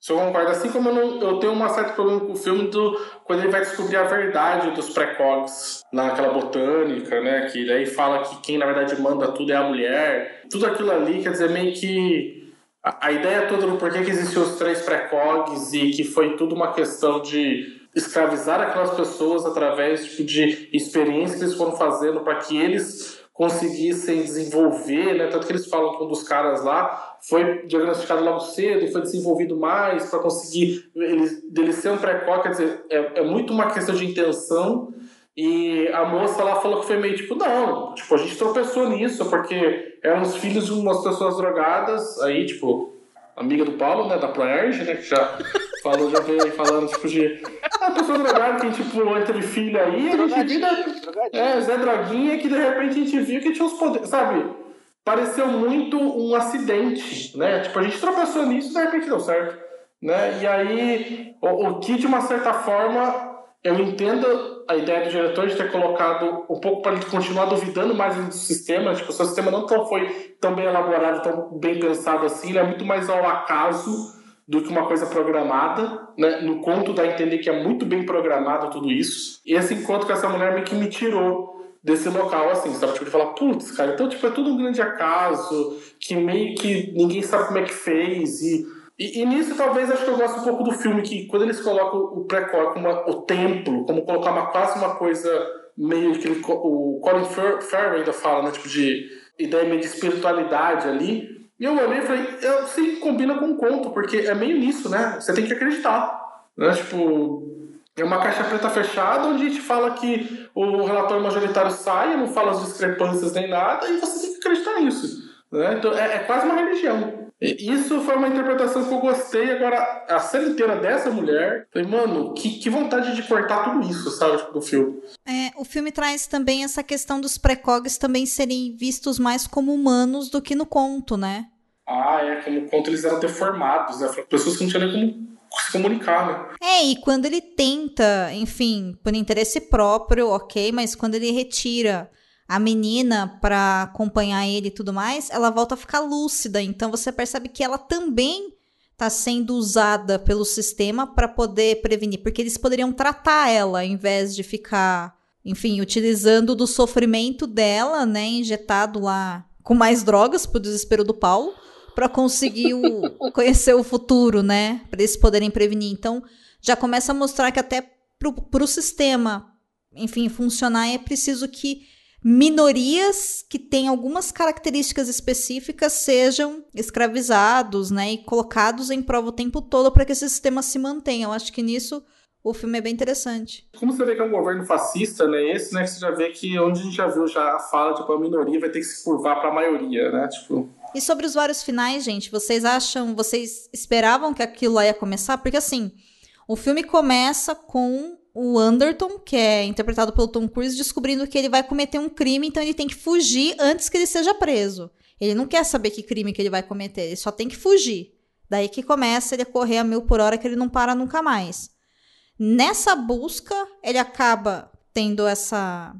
isso eu concordo. Assim como eu, não, eu tenho um certo problema com o filme do, quando ele vai descobrir a verdade dos precogs naquela botânica, né? Que daí fala que quem na verdade manda tudo é a mulher. Tudo aquilo ali, quer dizer, meio que. A, a ideia toda do porquê que existiam os três precogs e que foi tudo uma questão de escravizar aquelas pessoas através tipo, de experiências que eles foram fazendo para que eles conseguissem desenvolver, né? Tanto que eles falam que um dos caras lá foi diagnosticado logo cedo e foi desenvolvido mais para conseguir ele, dele ser um precoce, quer dizer, é, é, muito uma questão de intenção. E a moça lá falou que foi meio tipo, não, tipo, a gente tropeçou nisso, porque eram os filhos de umas pessoas drogadas, aí, tipo, amiga do Paulo, né, da Proerge, né, que já falou, já veio aí falando, tipo, de a pessoa drogada que, tipo, entre filho aí, a gente vira. É, Zé Droguinha, que de repente a gente viu que tinha os poderes, sabe? Pareceu muito um acidente, né? Tipo, a gente tropeçou nisso e de repente deu certo. Né? E aí, o, o que de uma certa forma, eu entendo a ideia do diretor de ter colocado um pouco para ele continuar duvidando mais do sistema. Tipo, o seu sistema não tão, foi tão bem elaborado, tão bem pensado assim, ele é muito mais ao acaso do que uma coisa programada. Né? No conto dá a entender que é muito bem programado tudo isso. E esse encontro com essa mulher meio que me tirou desse local, assim, sabe? Tipo, de falar, putz, cara, então, tipo, é tudo um grande acaso, que meio que ninguém sabe como é que fez, e, e, e nisso talvez acho que eu gosto um pouco do filme, que quando eles colocam o pré-core como o templo, como colocar uma, quase uma coisa meio que ele, o Colin Farrell ainda fala, né, tipo, de ideia meio de espiritualidade ali, e eu olhei e falei, eu sei que combina com o conto, porque é meio nisso, né? Você tem que acreditar. Né? Tipo, é uma caixa preta fechada onde a gente fala que o relatório majoritário sai, não fala as discrepâncias nem nada, e você tem que acreditar nisso. Né? Então é, é quase uma religião. Isso foi uma interpretação que eu gostei. Agora, a cena inteira dessa mulher, falei, mano, que, que vontade de cortar tudo isso, sabe, do filme. É, o filme traz também essa questão dos precogs também serem vistos mais como humanos do que no conto, né? Ah, é, como no conto eles eram deformados, né? Pessoas que não tinham nem como se comunicar, né? É, e quando ele tenta, enfim, por interesse próprio, ok, mas quando ele retira a menina para acompanhar ele e tudo mais, ela volta a ficar lúcida. Então você percebe que ela também está sendo usada pelo sistema para poder prevenir, porque eles poderiam tratar ela em vez de ficar, enfim, utilizando do sofrimento dela, né, injetado lá com mais drogas pro desespero do Paulo, para conseguir o, conhecer o futuro, né, para eles poderem prevenir. Então já começa a mostrar que até para o sistema, enfim, funcionar é preciso que minorias que têm algumas características específicas sejam escravizados, né, e colocados em prova o tempo todo para que esse sistema se mantenha. Eu acho que nisso o filme é bem interessante. Como você vê que é um governo fascista, né? Esse, né? Que você já vê que onde a gente já viu já a fala, tipo, a minoria vai ter que se curvar para a maioria, né? Tipo. E sobre os vários finais, gente, vocês acham, vocês esperavam que aquilo lá ia começar? Porque assim, o filme começa com o Anderton, que é interpretado pelo Tom Cruise, descobrindo que ele vai cometer um crime, então ele tem que fugir antes que ele seja preso. Ele não quer saber que crime que ele vai cometer, ele só tem que fugir. Daí que começa ele a correr a mil por hora que ele não para nunca mais. Nessa busca, ele acaba tendo essa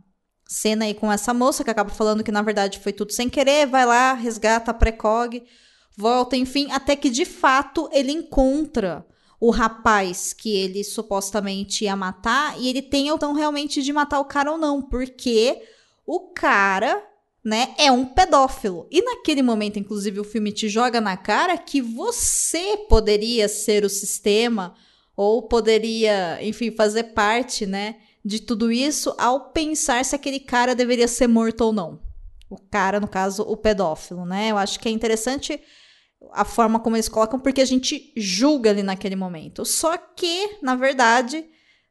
cena aí com essa moça que acaba falando que na verdade foi tudo sem querer, vai lá, resgata a precog, volta, enfim, até que de fato ele encontra o rapaz que ele supostamente ia matar e ele tem então realmente de matar o cara ou não, porque o cara, né, é um pedófilo. E naquele momento, inclusive, o filme te joga na cara que você poderia ser o sistema ou poderia, enfim, fazer parte, né, de tudo isso ao pensar se aquele cara deveria ser morto ou não. O cara, no caso, o pedófilo, né? Eu acho que é interessante a forma como eles colocam, porque a gente julga ali naquele momento. Só que, na verdade,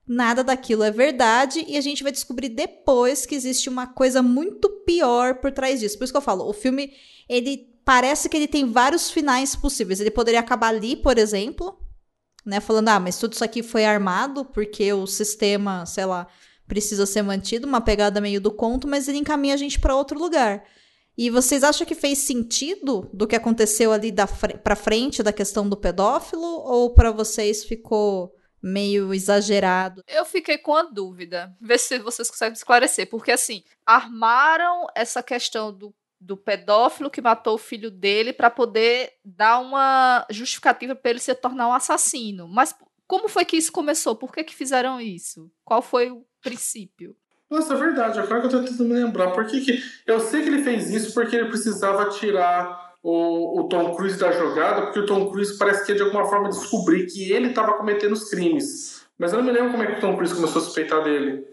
nada daquilo é verdade e a gente vai descobrir depois que existe uma coisa muito pior por trás disso. Por isso que eu falo, o filme, ele parece que ele tem vários finais possíveis. Ele poderia acabar ali, por exemplo, né, falando, ah, mas tudo isso aqui foi armado porque o sistema, sei lá, precisa ser mantido, uma pegada meio do conto, mas ele encaminha a gente para outro lugar. E vocês acham que fez sentido do que aconteceu ali da para frente da questão do pedófilo ou para vocês ficou meio exagerado? Eu fiquei com a dúvida. Ver se vocês conseguem esclarecer, porque assim, armaram essa questão do do pedófilo que matou o filho dele para poder dar uma justificativa para ele se tornar um assassino. Mas como foi que isso começou? Por que, que fizeram isso? Qual foi o princípio? Nossa, é verdade. Agora que eu tô tentando me lembrar. Por que, que... Eu sei que ele fez isso porque ele precisava tirar o, o Tom Cruise da jogada, porque o Tom Cruise parece que de alguma forma descobrir que ele estava cometendo os crimes. Mas eu não me lembro como é que o Tom Cruise começou a suspeitar dele.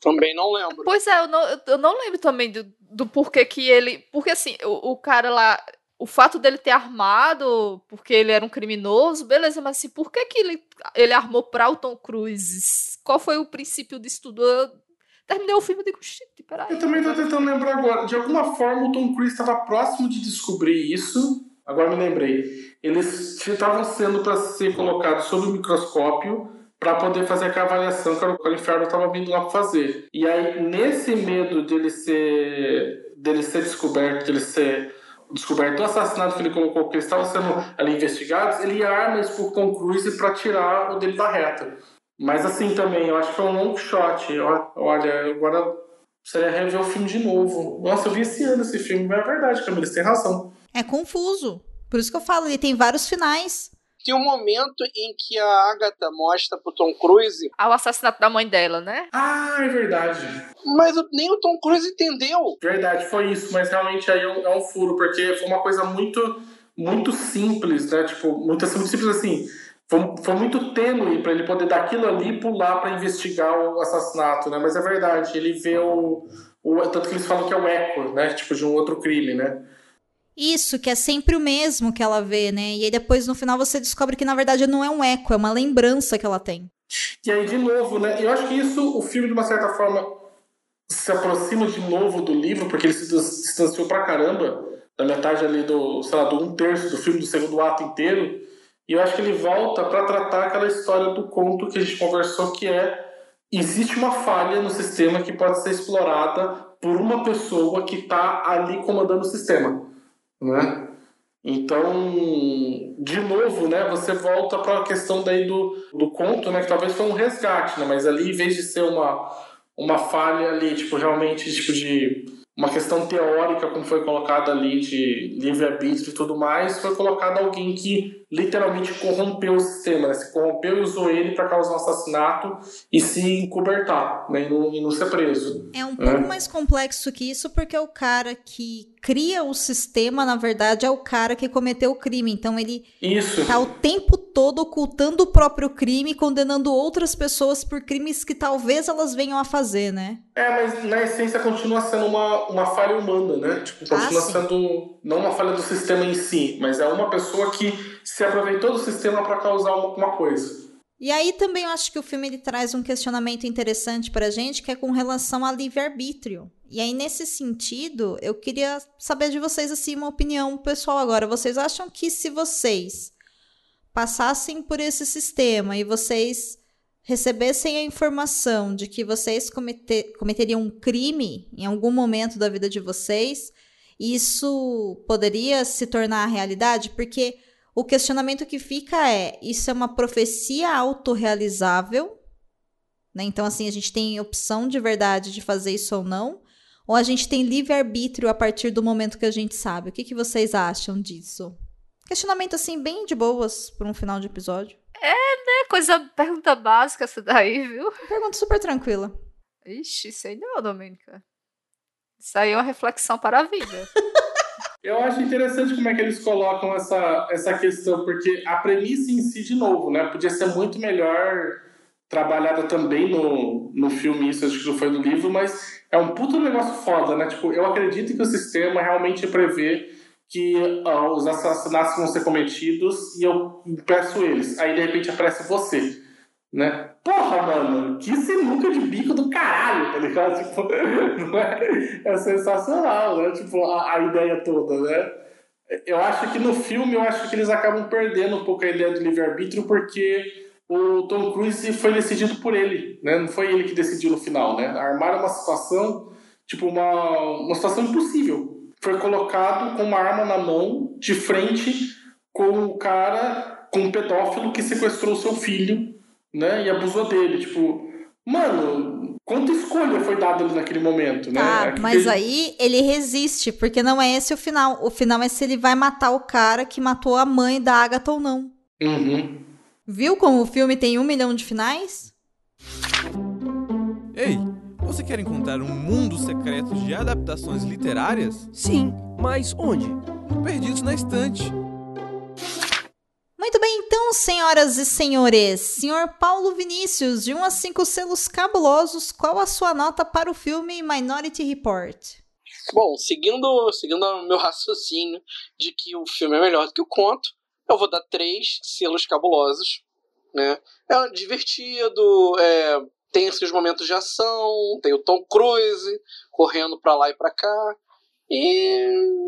Também não lembro. Pois é, eu não, eu não lembro também do, do porquê que ele. Porque assim, o, o cara lá o fato dele ter armado porque ele era um criminoso, beleza, mas assim, por que, que ele, ele armou pra o Tom Cruise? Qual foi o princípio disso tudo? Eu terminei o filme e digo, shit, peraí. Eu também tô tentando lembrar agora. De alguma forma, o Tom Cruise estava próximo de descobrir isso. Agora me lembrei. Eles estavam sendo para ser colocados sob o microscópio para poder fazer aquela avaliação que o inferno estava vindo lá fazer. E aí, nesse medo dele ser, dele ser descoberto, dele ser descoberto o assassinato que ele colocou, que eles estavam sendo ali investigados, ele arma isso por Tom Cruise para tirar o dele da reta. Mas assim também, eu acho que foi um long shot. Olha, agora seria rever o filme de novo. Nossa, eu vi esse ano esse filme, mas é verdade, Camila, você tem razão. É confuso. Por isso que eu falo, ele tem vários finais. Tem um momento em que a Agatha mostra pro Tom Cruise. Ah, o assassinato da mãe dela, né? Ah, é verdade. Mas nem o Tom Cruise entendeu. Verdade, foi isso, mas realmente aí é um, é um furo, porque foi uma coisa muito, muito simples, né? Tipo, muito, muito simples assim foi, foi muito tênue para ele poder dar aquilo ali e pular para investigar o assassinato, né? Mas é verdade, ele vê o, o, Tanto que eles falam que é o eco, né? Tipo, de um outro crime, né? Isso, que é sempre o mesmo que ela vê, né? E aí depois no final você descobre que na verdade não é um eco, é uma lembrança que ela tem. E aí, de novo, né? Eu acho que isso, o filme, de uma certa forma, se aproxima de novo do livro, porque ele se distanciou pra caramba da metade ali do, sei lá, do um terço do filme, do segundo ato inteiro. E eu acho que ele volta para tratar aquela história do conto que a gente conversou, que é existe uma falha no sistema que pode ser explorada por uma pessoa que está ali comandando o sistema, né? Então, de novo, né, você volta para a questão daí do, do conto, né, que talvez foi um resgate, né, mas ali, em vez de ser uma, uma falha ali, tipo, realmente, tipo, de uma questão teórica, como foi colocada ali, de livre-arbítrio e tudo mais, foi colocado alguém que literalmente corrompeu o sistema, né? se corrompeu e usou ele para causar um assassinato e se encobertar, né? e, não, e não ser preso. É um né? pouco mais complexo que isso, porque é o cara que cria o sistema, na verdade, é o cara que cometeu o crime. Então ele Isso. tá o tempo todo ocultando o próprio crime, condenando outras pessoas por crimes que talvez elas venham a fazer, né? É, mas na essência continua sendo uma, uma falha humana, né? Tipo, continua ah, sendo não uma falha do sistema em si, mas é uma pessoa que se aproveitou do sistema para causar alguma coisa. E aí também eu acho que o filme ele traz um questionamento interessante pra gente, que é com relação a livre-arbítrio. E aí, nesse sentido, eu queria saber de vocês, assim, uma opinião pessoal agora. Vocês acham que se vocês passassem por esse sistema e vocês recebessem a informação de que vocês cometer, cometeriam um crime em algum momento da vida de vocês, isso poderia se tornar realidade? Porque o questionamento que fica é: isso é uma profecia autorrealizável? Né? Então, assim, a gente tem opção de verdade de fazer isso ou não? Ou a gente tem livre-arbítrio a partir do momento que a gente sabe? O que, que vocês acham disso? Questionamento, assim, bem de boas para um final de episódio. É, né? Coisa, pergunta básica essa daí, viu? Pergunta super tranquila. Ixi, sei não, Domênica. Isso aí é uma reflexão para a vida. Eu acho interessante como é que eles colocam essa, essa questão, porque a premissa em si, de novo, né, podia ser muito melhor trabalhada também no, no filme, isso acho que não foi no livro, mas é um puto negócio foda, né? Tipo, eu acredito que o sistema realmente prevê que uh, os assassinatos vão ser cometidos e eu peço eles. Aí de repente aparece você, né? Porra, mano, que sinuca de bico do caralho, tá ligado? Tipo, é, é sensacional, né? Tipo, a, a, ideia toda, né? Eu acho que no filme, eu acho que eles acabam perdendo um pouco a ideia do livre-arbítrio porque o Tom Cruise foi decidido por ele, né? Não foi ele que decidiu no final, né? Armaram uma situação, tipo, uma, uma situação impossível. Foi colocado com uma arma na mão, de frente com o cara, com um pedófilo que sequestrou seu filho, né? E abusou dele. Tipo, mano, quanta escolha foi dada ali naquele momento, né? Ah, mas ele... aí ele resiste, porque não é esse o final. O final é se ele vai matar o cara que matou a mãe da Agatha ou não. Uhum. Viu como o filme tem um milhão de finais? Ei, você quer encontrar um mundo secreto de adaptações literárias? Sim, mas onde? Perdidos na estante. Senhoras e senhores, senhor Paulo Vinícius, de 1 a 5 selos cabulosos, qual a sua nota para o filme Minority Report? Bom, seguindo, seguindo o meu raciocínio de que o filme é melhor do que o conto, eu vou dar três selos cabulosos. Né? É divertido, é, tem esses momentos de ação, tem o Tom Cruise correndo pra lá e pra cá. E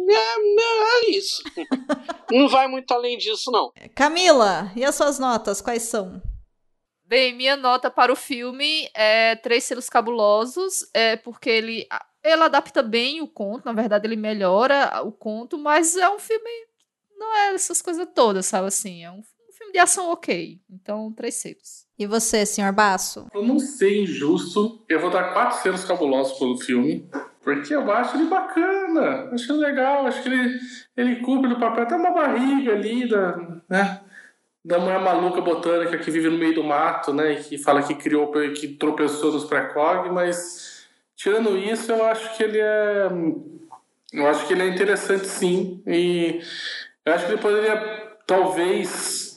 é, é, é isso. não vai muito além disso, não. Camila, e as suas notas, quais são? Bem, minha nota para o filme é Três Selos Cabulosos, é porque ele, ele adapta bem o conto, na verdade ele melhora o conto, mas é um filme não é essas coisas todas, sabe assim? É um, um filme de ação ok. Então, três selos. E você, senhor Basso? Eu não sei injusto. Eu vou dar quatro selos cabulosos pelo filme. Porque eu acho ele bacana. Acho legal. Acho que ele, ele cumpre o papel. Até uma barriga ali da, né, da mulher maluca botânica que vive no meio do mato, né? E que fala que criou, que tropeçou nos pré-cog, mas tirando isso, eu acho que ele é. Eu acho que ele é interessante sim. E eu acho que ele poderia, talvez,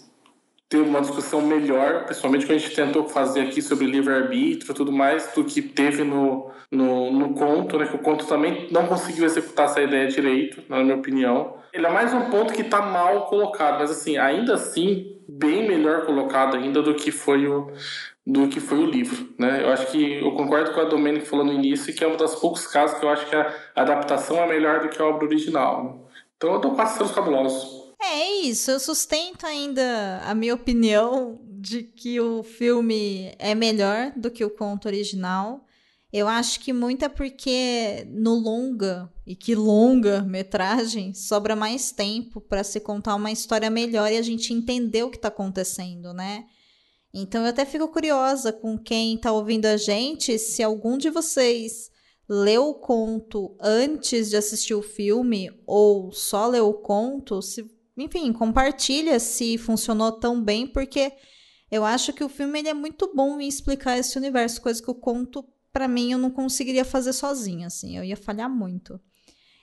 ter uma discussão melhor, principalmente quando a gente tentou fazer aqui sobre livre-arbítrio e tudo mais, do que teve no, no, no, conto, né? Que o conto também não conseguiu executar essa ideia direito, na minha opinião. Ele é mais um ponto que está mal colocado, mas assim, ainda assim, bem melhor colocado ainda do que foi o do que foi o livro, né? Eu acho que eu concordo com a Domênica falou no início que é um dos poucos casos que eu acho que a adaptação é melhor do que a obra original. Então eu dou quatro selos cabulosos. É, é isso, eu sustento ainda a minha opinião de que o filme é melhor do que o conto original. Eu acho que muito é porque no longa, e que longa metragem, sobra mais tempo para se contar uma história melhor e a gente entender o que está acontecendo, né? Então eu até fico curiosa com quem está ouvindo a gente, se algum de vocês leu o conto antes de assistir o filme ou só leu o conto, se, enfim, compartilha se funcionou tão bem, porque eu acho que o filme ele é muito bom em explicar esse universo, coisa que o conto, para mim, eu não conseguiria fazer sozinha, assim, eu ia falhar muito.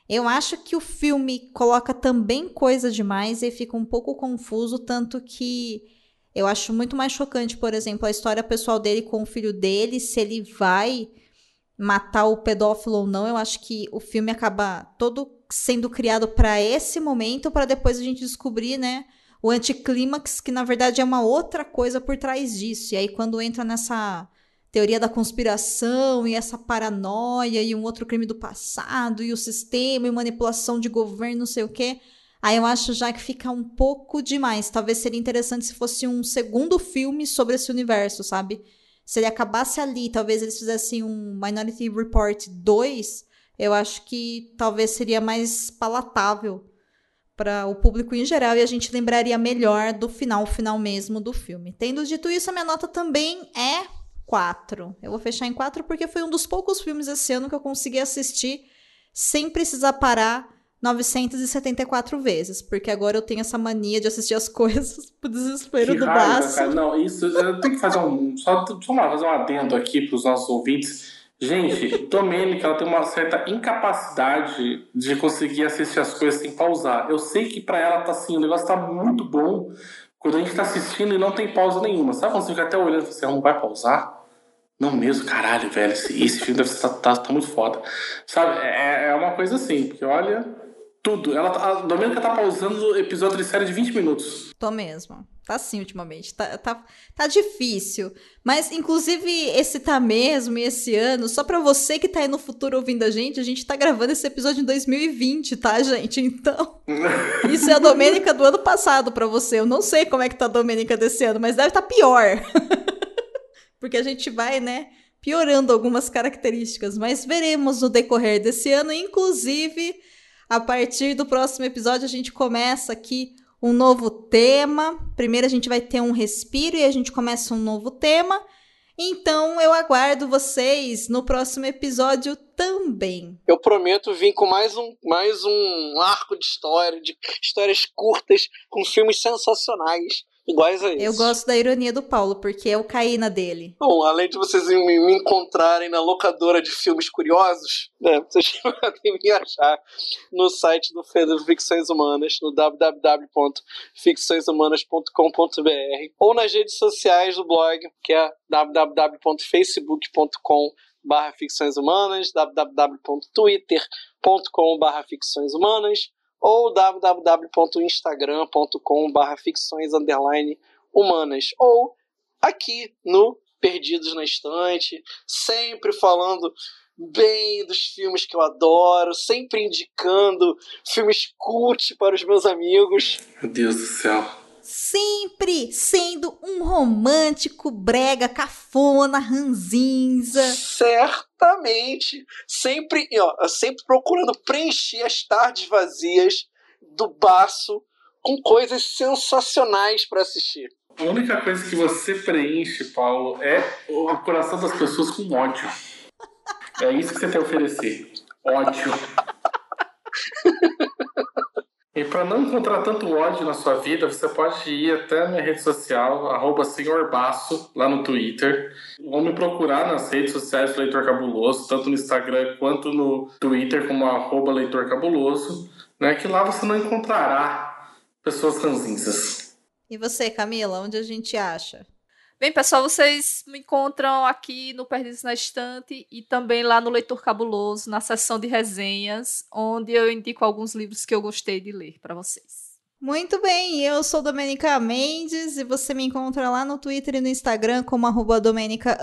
Eu acho que o filme coloca também coisa demais e fica um pouco confuso, tanto que eu acho muito mais chocante, por exemplo, a história pessoal dele com o filho dele, se ele vai matar o pedófilo ou não, eu acho que o filme acaba todo sendo criado para esse momento, para depois a gente descobrir, né, o anticlímax, que na verdade é uma outra coisa por trás disso. E aí, quando entra nessa teoria da conspiração e essa paranoia e um outro crime do passado e o sistema e manipulação de governo, não sei o quê. Aí eu acho já que fica um pouco demais. Talvez seria interessante se fosse um segundo filme sobre esse universo, sabe? Se ele acabasse ali, talvez eles fizessem um Minority Report 2, eu acho que talvez seria mais palatável para o público em geral e a gente lembraria melhor do final, final mesmo do filme. Tendo dito isso, a minha nota também é 4. Eu vou fechar em 4 porque foi um dos poucos filmes esse ano que eu consegui assistir sem precisar parar 974 vezes, porque agora eu tenho essa mania de assistir as coisas pro desespero Que do raiva, baço. cara. Não, isso eu tenho que fazer um. Só, só fazer um adendo aqui pros nossos ouvintes. Gente, Domênica, ela tem uma certa incapacidade de conseguir assistir as coisas sem pausar. Eu sei que pra ela tá assim, o negócio tá muito bom quando a gente tá assistindo e não tem pausa nenhuma. Sabe quando você fica até olhando e assim, "Ah, não vai pausar? Não mesmo, caralho, velho, esse, esse filme deve estar tá, tá muito foda. Sabe, é, é uma coisa assim, porque olha, tudo. Ela, tá- a Domênica tá pausando episódio de série de 20 minutos. Tô mesmo. Tá assim ultimamente. Tá, tá, tá difícil. Mas, inclusive, esse tá mesmo e esse ano, só pra você que tá aí no futuro ouvindo a gente, a gente tá gravando esse episódio em 2020, tá, gente? Então, isso é a Domênica do ano passado pra você. Eu não sei como é que tá a Domênica desse ano, mas deve estar tá pior. Porque a gente vai, né, piorando algumas características. Mas veremos no decorrer desse ano, inclusive. A partir do próximo episódio, a gente começa aqui um novo tema. Primeiro, a gente vai ter um respiro e a gente começa um novo tema. Então, eu aguardo vocês no próximo episódio também. Eu prometo vir com mais um, mais um arco de história, de histórias curtas, com filmes sensacionais, iguais a esse. Eu gosto da ironia do Paulo, porque eu caí na dele. Bom, além de vocês me, me encontrarem na locadora de filmes curiosos, né, vocês podem me achar no site do Fedro Ficções Humanas, no www.ficçõeshumanas.com.br ou nas redes sociais do blog, que é www.facebook.com barra ficções humanas, www.twitter.com barra ficções humanas ou www.instagram.com barra ficções humanas ou aqui no Perdidos na Estante, sempre falando bem dos filmes que eu adoro, sempre indicando filmes cult para os meus amigos. Meu Deus do céu. Sempre sendo um romântico, brega, cafona, ranzinza. Certamente, sempre, ó, sempre procurando preencher as tardes vazias do baço com coisas sensacionais para assistir. A única coisa que você preenche, Paulo, é o coração das pessoas com ódio. É isso que você tem a oferecer. Ódio. E para não encontrar tanto ódio na sua vida, você pode ir até a minha rede social, arroba senhorbaço, lá no Twitter. Ou me procurar nas redes sociais do Leitor Cabuloso, tanto no Instagram quanto no Twitter, como arroba Leitor Cabuloso, né? Que lá você não encontrará pessoas ranzinzas. E você, Camila, onde a gente acha? Bem, pessoal, vocês me encontram aqui no Perdidos na Estante e também lá no Leitor Cabuloso, na seção de resenhas, onde eu indico alguns livros que eu gostei de ler para vocês. Muito bem, eu sou Domenica Mendes e você me encontra lá no Twitter e no Instagram como arroba Domenica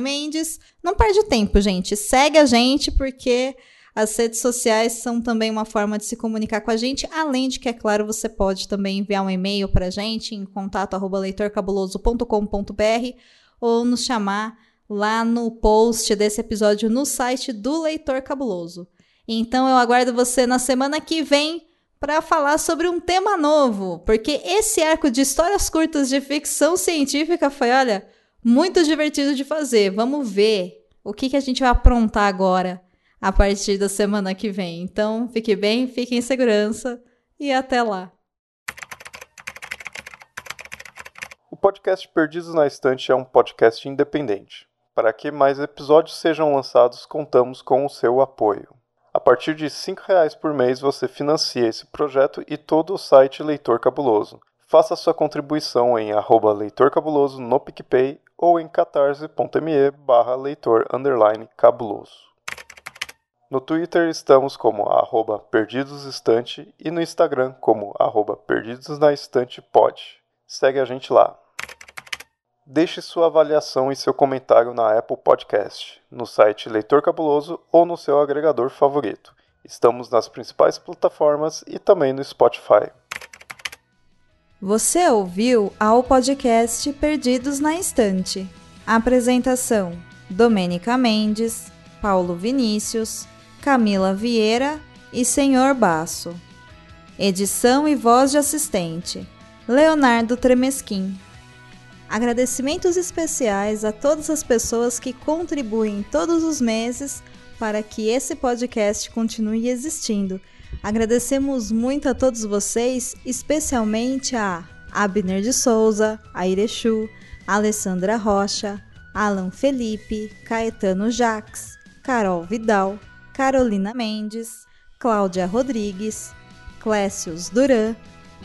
Mendes. Não perde tempo, gente. Segue a gente porque as redes sociais são também uma forma de se comunicar com a gente, além de que, é claro, você pode também enviar um e-mail para a gente em contato arroba leitorcabuloso.com.br ou nos chamar lá no post desse episódio no site do Leitor Cabuloso. Então eu aguardo você na semana que vem para falar sobre um tema novo, porque esse arco de histórias curtas de ficção científica foi, olha, muito divertido de fazer. Vamos ver o que, que a gente vai aprontar agora a partir da semana que vem. Então, fique bem, fique em segurança e até lá. O podcast Perdidos na Estante é um podcast independente. Para que mais episódios sejam lançados, contamos com o seu apoio. A partir de R$ 5,00 por mês você financia esse projeto e todo o site Leitor Cabuloso. Faça sua contribuição em arroba Leitor Cabuloso no PicPay ou em catarse.me barra leitor cabuloso. No Twitter estamos como arroba perdidosestante e no Instagram como arroba perdidosnaestantepod. Segue a gente lá. Deixe sua avaliação e seu comentário na Apple Podcast, no site Leitor Cabuloso ou no seu agregador favorito. Estamos nas principais plataformas e também no Spotify. Você ouviu ao podcast Perdidos na Estante. Apresentação: Domênica Mendes, Paulo Vinícius, Camila Vieira e Senhor Basso. Edição e voz de assistente: Leonardo Tremesquim. Agradecimentos especiais a todas as pessoas que contribuem todos os meses para que esse podcast continue existindo. Agradecemos muito a todos vocês, especialmente a Abner de Souza, a Irechu, Alessandra Rocha, Alan Felipe, Caetano Jaques, Carol Vidal, Carolina Mendes, Cláudia Rodrigues, Clécius Duran,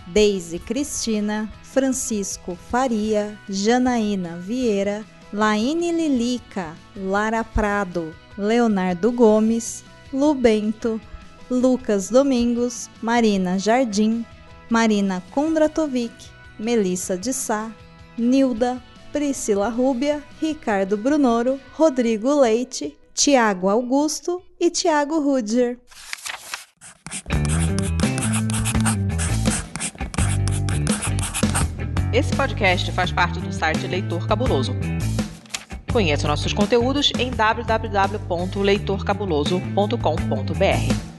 Deise Cristina, Francisco Faria, Janaína Vieira, Laine Lilica, Lara Prado, Leonardo Gomes, Lu Bento, Lucas Domingos, Marina Jardim, Marina Kondratovic, Melissa de Sá, Nilda, Priscila Rúbia, Ricardo Brunoro, Rodrigo Leite, Tiago Augusto e Tiago Rudger. Esse podcast faz parte do site Leitor Cabuloso. Conheça nossos conteúdos em www.leitorcabuloso.com.br.